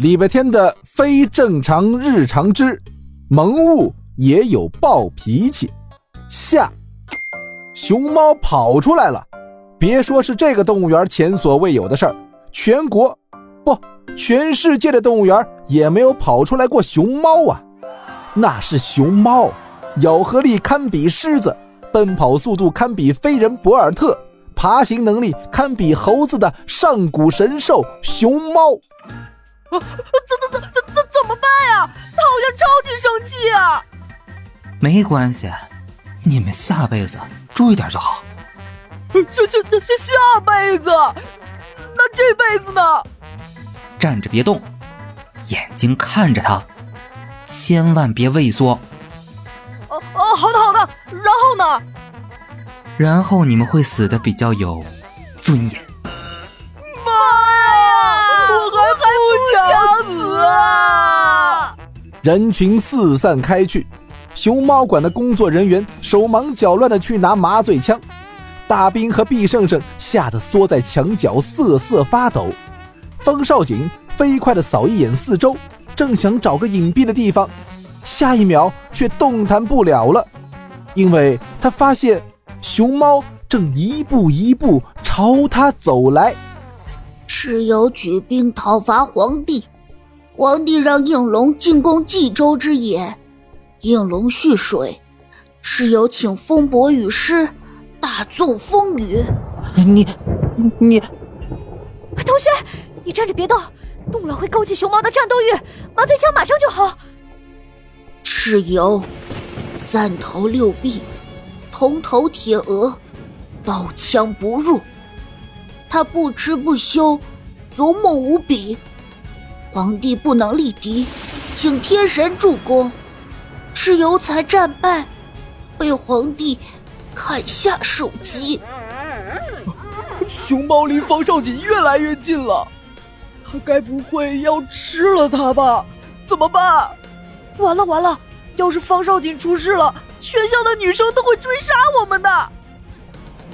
礼拜天的非正常日常之萌物也有暴脾气。下，熊猫跑出来了。别说是这个动物园前所未有的事儿，全国不，全世界的动物园也没有跑出来过熊猫啊！那是熊猫，咬合力堪比狮子，奔跑速度堪比飞人博尔特，爬行能力堪比猴子的上古神兽熊猫。怎怎怎怎怎怎么办呀？他好像超级生气啊！没关系，你们下辈子注意点就好。下下下下下辈子，那这辈子呢？站着别动，眼睛看着他，千万别畏缩。哦哦，好的好的。然后呢？然后你们会死的比较有尊严。人群四散开去，熊猫馆的工作人员手忙脚乱的去拿麻醉枪，大兵和毕胜胜吓得缩在墙角瑟瑟发抖。方少景飞快的扫一眼四周，正想找个隐蔽的地方，下一秒却动弹不了了，因为他发现熊猫正一步一步朝他走来。蚩尤举兵讨伐皇帝。皇帝让应龙进攻冀州之野，应龙蓄水，蚩尤请风伯雨师，大纵风雨。你，你，同学，你站着别动，动了会勾起熊猫的战斗欲，麻醉枪马上就好。蚩尤，三头六臂，铜头铁额，刀枪不入，他不吃不休，勇猛无比。皇帝不能力敌，请天神助攻，蚩尤才战败，被皇帝砍下首级。熊猫离方少锦越来越近了，他该不会要吃了他吧？怎么办？完了完了！要是方少锦出事了，全校的女生都会追杀我们的。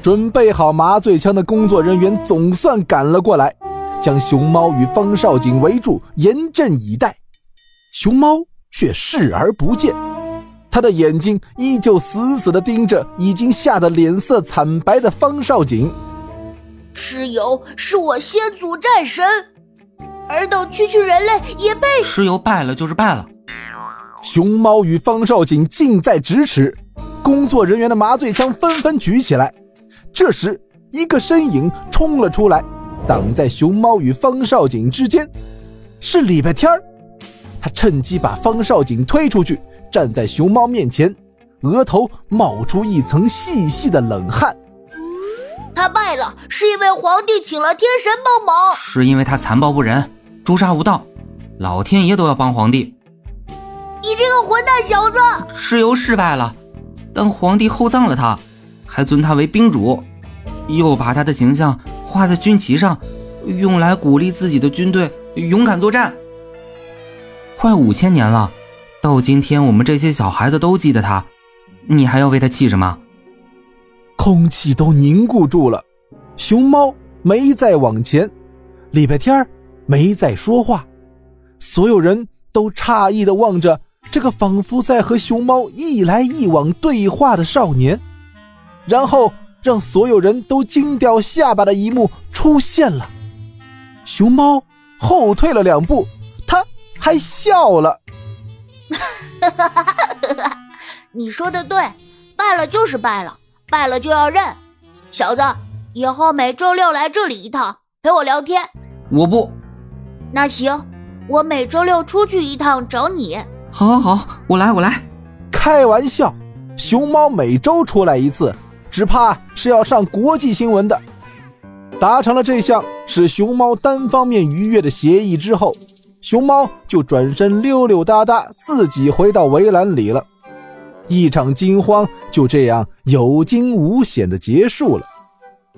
准备好麻醉枪的工作人员总算赶了过来。将熊猫与方少景围住，严阵以待。熊猫却视而不见，他的眼睛依旧死死地盯着已经吓得脸色惨白的方少景。蚩尤是我先祖战神，尔等区区人类也被蚩尤败了就是败了。熊猫与方少景近在咫尺，工作人员的麻醉枪纷纷举起来。这时，一个身影冲了出来。挡在熊猫与方少景之间，是礼拜天儿。他趁机把方少景推出去，站在熊猫面前，额头冒出一层细细的冷汗。他败了，是因为皇帝请了天神帮忙，是因为他残暴不仁，诛杀无道，老天爷都要帮皇帝。你这个混蛋小子！蚩尤失败了，但皇帝厚葬了他，还尊他为兵主，又把他的形象。画在军旗上，用来鼓励自己的军队勇敢作战。快五千年了，到今天我们这些小孩子都记得他，你还要为他气什么？空气都凝固住了，熊猫没再往前，礼拜天没再说话，所有人都诧异的望着这个仿佛在和熊猫一来一往对话的少年，然后。让所有人都惊掉下巴的一幕出现了，熊猫后退了两步，它还笑了。你说的对，败了就是败了，败了就要认。小子，以后每周六来这里一趟，陪我聊天。我不。那行，我每周六出去一趟找你。好，好，好，我来，我来。开玩笑，熊猫每周出来一次。只怕是要上国际新闻的。达成了这项使熊猫单方面愉悦的协议之后，熊猫就转身溜溜达达，自己回到围栏里了。一场惊慌就这样有惊无险的结束了。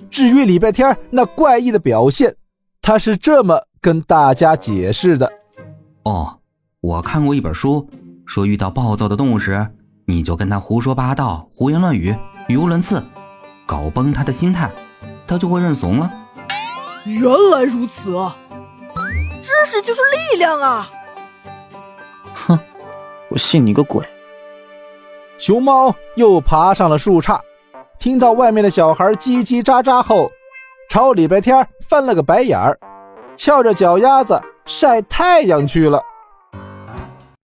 至于礼拜天那怪异的表现，他是这么跟大家解释的：“哦，我看过一本书，说遇到暴躁的动物时，你就跟他胡说八道、胡言乱语。”语无伦次，搞崩他的心态，他就会认怂了。原来如此啊！知识就是力量啊！哼，我信你个鬼！熊猫又爬上了树杈，听到外面的小孩叽叽喳喳后，朝礼拜天翻了个白眼儿，翘着脚丫子晒太阳去了。